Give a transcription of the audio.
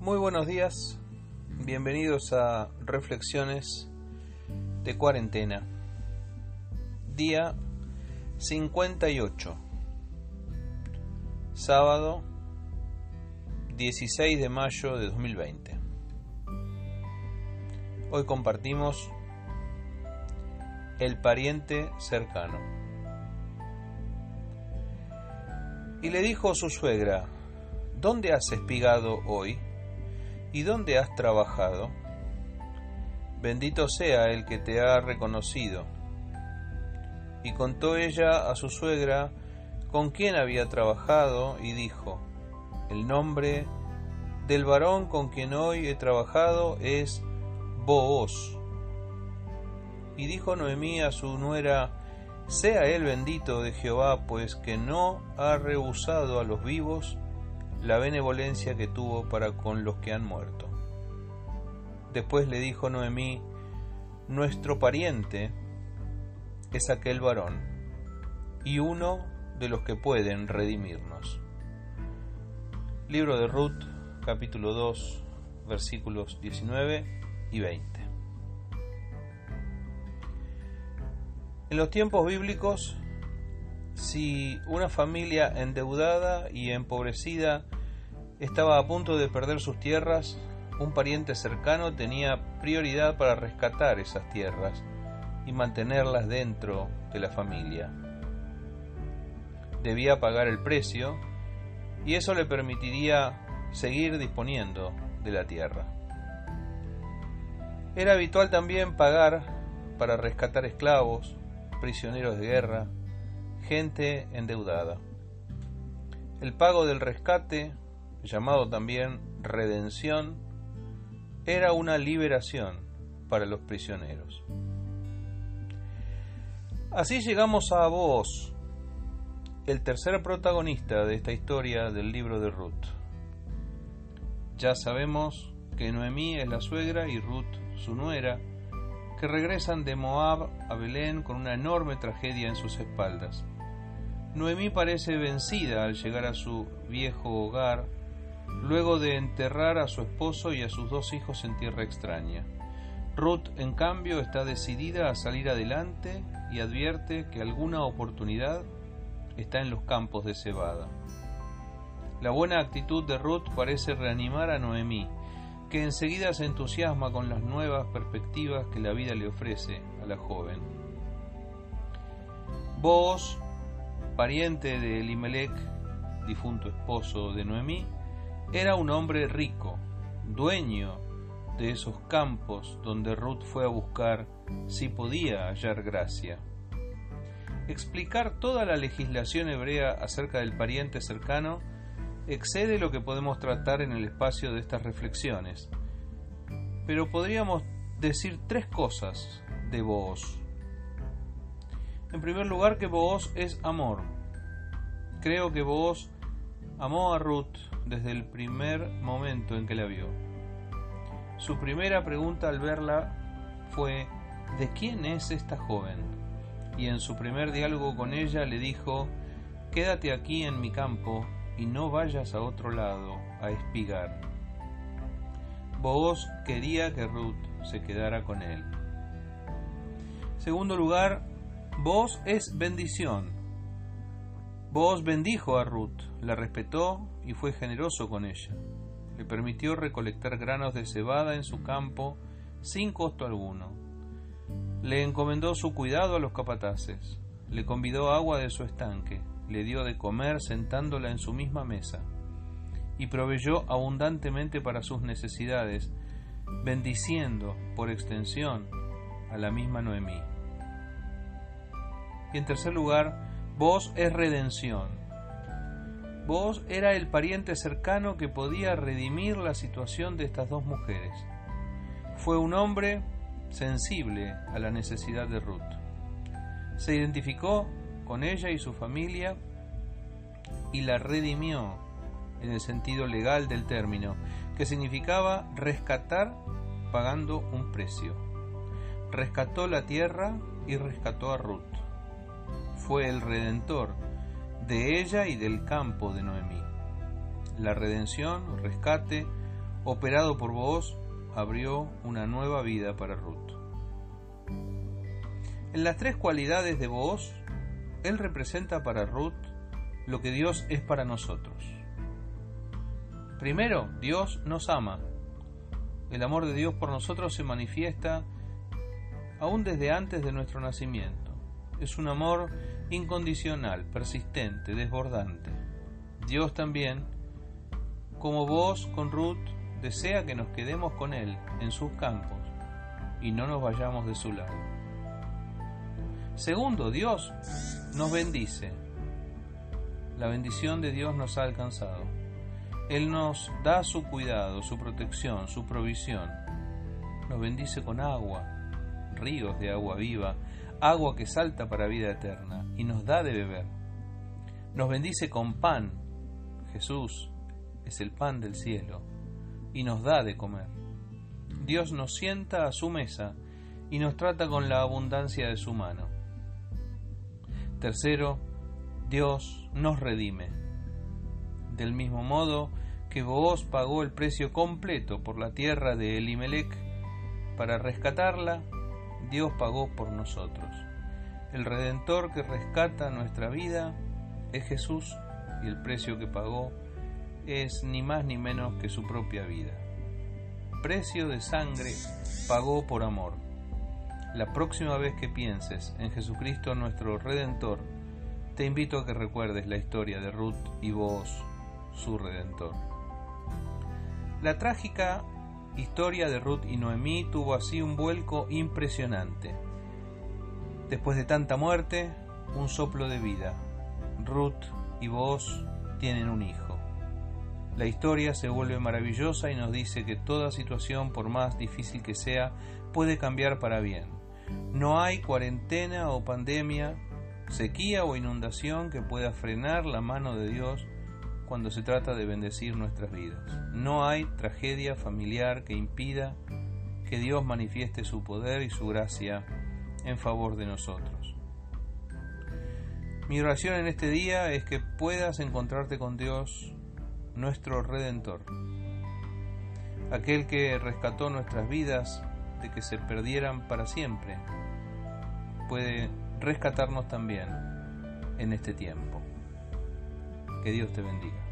Muy buenos días, bienvenidos a Reflexiones de Cuarentena, día 58, sábado 16 de mayo de 2020. Hoy compartimos el pariente cercano. Y le dijo su suegra, ¿dónde has espigado hoy? ¿Y dónde has trabajado? Bendito sea el que te ha reconocido. Y contó ella a su suegra con quién había trabajado y dijo, el nombre del varón con quien hoy he trabajado es Booz. Y dijo Noemí a su nuera, sea él bendito de Jehová, pues que no ha rehusado a los vivos la benevolencia que tuvo para con los que han muerto. Después le dijo Noemí, nuestro pariente es aquel varón, y uno de los que pueden redimirnos. Libro de Ruth, capítulo 2, versículos 19 y 20. En los tiempos bíblicos si una familia endeudada y empobrecida estaba a punto de perder sus tierras, un pariente cercano tenía prioridad para rescatar esas tierras y mantenerlas dentro de la familia. Debía pagar el precio y eso le permitiría seguir disponiendo de la tierra. Era habitual también pagar para rescatar esclavos, prisioneros de guerra, gente endeudada. El pago del rescate, llamado también redención, era una liberación para los prisioneros. Así llegamos a vos, el tercer protagonista de esta historia del libro de Ruth. Ya sabemos que Noemí es la suegra y Ruth su nuera, que regresan de Moab a Belén con una enorme tragedia en sus espaldas. Noemí parece vencida al llegar a su viejo hogar, luego de enterrar a su esposo y a sus dos hijos en tierra extraña. Ruth, en cambio, está decidida a salir adelante y advierte que alguna oportunidad está en los campos de cebada. La buena actitud de Ruth parece reanimar a Noemí, que enseguida se entusiasma con las nuevas perspectivas que la vida le ofrece a la joven. Vos pariente de Elimelech, difunto esposo de Noemí, era un hombre rico, dueño de esos campos donde Ruth fue a buscar si podía hallar gracia. Explicar toda la legislación hebrea acerca del pariente cercano excede lo que podemos tratar en el espacio de estas reflexiones, pero podríamos decir tres cosas de vos. En primer lugar, que Booz es amor. Creo que Booz amó a Ruth desde el primer momento en que la vio. Su primera pregunta al verla fue ¿de quién es esta joven? Y en su primer diálogo con ella le dijo Quédate aquí en mi campo y no vayas a otro lado a espigar. Booz quería que Ruth se quedara con él. Segundo lugar, Vos es bendición. Vos bendijo a Ruth, la respetó y fue generoso con ella. Le permitió recolectar granos de cebada en su campo sin costo alguno. Le encomendó su cuidado a los capataces. Le convidó agua de su estanque. Le dio de comer sentándola en su misma mesa. Y proveyó abundantemente para sus necesidades, bendiciendo por extensión a la misma Noemí. Y en tercer lugar, vos es redención. Vos era el pariente cercano que podía redimir la situación de estas dos mujeres. Fue un hombre sensible a la necesidad de Ruth. Se identificó con ella y su familia y la redimió en el sentido legal del término, que significaba rescatar pagando un precio. Rescató la tierra y rescató a Ruth fue el redentor de ella y del campo de Noemí. La redención, rescate, operado por vos, abrió una nueva vida para Ruth. En las tres cualidades de vos, él representa para Ruth lo que Dios es para nosotros. Primero, Dios nos ama. El amor de Dios por nosotros se manifiesta aún desde antes de nuestro nacimiento. Es un amor incondicional, persistente, desbordante. Dios también, como vos con Ruth, desea que nos quedemos con Él en sus campos y no nos vayamos de su lado. Segundo, Dios nos bendice. La bendición de Dios nos ha alcanzado. Él nos da su cuidado, su protección, su provisión. Nos bendice con agua, ríos de agua viva, agua que salta para vida eterna, y nos da de beber. Nos bendice con pan. Jesús es el pan del cielo, y nos da de comer. Dios nos sienta a su mesa y nos trata con la abundancia de su mano. Tercero, Dios nos redime. Del mismo modo que vos pagó el precio completo por la tierra de Elimelech para rescatarla, Dios pagó por nosotros. El redentor que rescata nuestra vida es Jesús y el precio que pagó es ni más ni menos que su propia vida. Precio de sangre pagó por amor. La próxima vez que pienses en Jesucristo nuestro Redentor, te invito a que recuerdes la historia de Ruth y vos, su Redentor. La trágica historia de Ruth y Noemí tuvo así un vuelco impresionante. Después de tanta muerte, un soplo de vida. Ruth y vos tienen un hijo. La historia se vuelve maravillosa y nos dice que toda situación, por más difícil que sea, puede cambiar para bien. No hay cuarentena o pandemia, sequía o inundación que pueda frenar la mano de Dios cuando se trata de bendecir nuestras vidas. No hay tragedia familiar que impida que Dios manifieste su poder y su gracia en favor de nosotros. Mi oración en este día es que puedas encontrarte con Dios nuestro Redentor, aquel que rescató nuestras vidas de que se perdieran para siempre, puede rescatarnos también en este tiempo. Que Dios te bendiga.